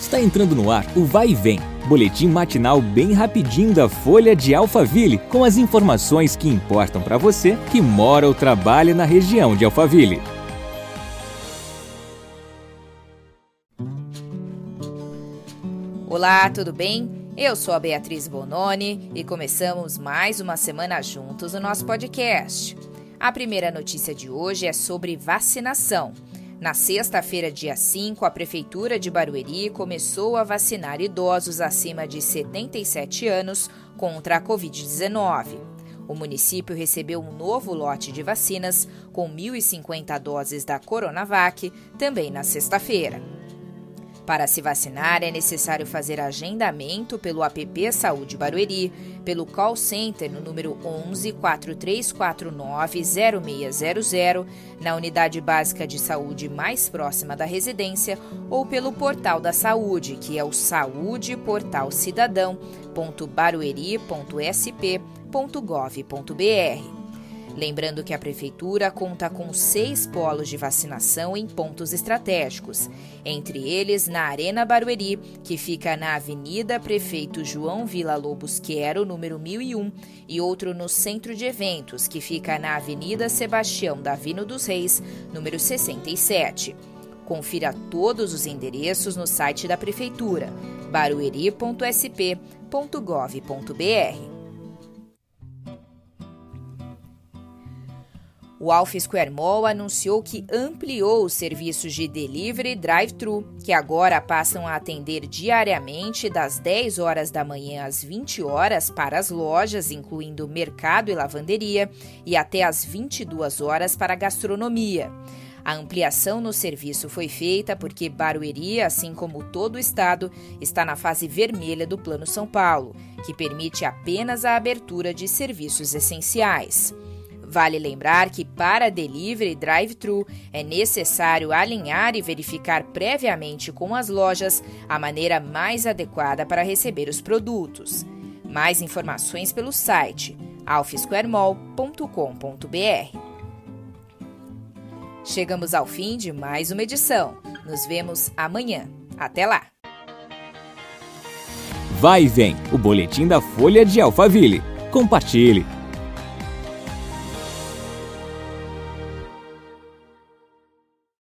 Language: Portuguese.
Está entrando no ar o Vai e Vem, boletim matinal bem rapidinho da Folha de Alphaville, com as informações que importam para você que mora ou trabalha na região de Alphaville. Olá, tudo bem? Eu sou a Beatriz Bononi e começamos mais uma semana juntos no nosso podcast. A primeira notícia de hoje é sobre vacinação. Na sexta-feira, dia 5, a Prefeitura de Barueri começou a vacinar idosos acima de 77 anos contra a Covid-19. O município recebeu um novo lote de vacinas, com 1.050 doses da Coronavac, também na sexta-feira. Para se vacinar, é necessário fazer agendamento pelo app Saúde Barueri, pelo call center no número 11 4349 0600, na unidade básica de saúde mais próxima da residência ou pelo portal da saúde, que é o saudeportalcidadão.barueri.sp.gov.br. Lembrando que a Prefeitura conta com seis polos de vacinação em pontos estratégicos, entre eles na Arena Barueri, que fica na Avenida Prefeito João Vila Lobos Quero, número 1001, e outro no Centro de Eventos, que fica na Avenida Sebastião Davino dos Reis, número 67. Confira todos os endereços no site da Prefeitura, barueri.sp.gov.br. O Alpha Square Mall anunciou que ampliou os serviços de delivery drive-thru, que agora passam a atender diariamente das 10 horas da manhã às 20 horas para as lojas, incluindo mercado e lavanderia, e até às 22 horas para a gastronomia. A ampliação no serviço foi feita porque Barueri, assim como todo o estado, está na fase vermelha do Plano São Paulo, que permite apenas a abertura de serviços essenciais. Vale lembrar que para delivery e drive-thru é necessário alinhar e verificar previamente com as lojas a maneira mais adequada para receber os produtos. Mais informações pelo site alfsquaremall.com.br. Chegamos ao fim de mais uma edição. Nos vemos amanhã. Até lá! Vai e vem, o boletim da Folha de Alphaville. Compartilhe!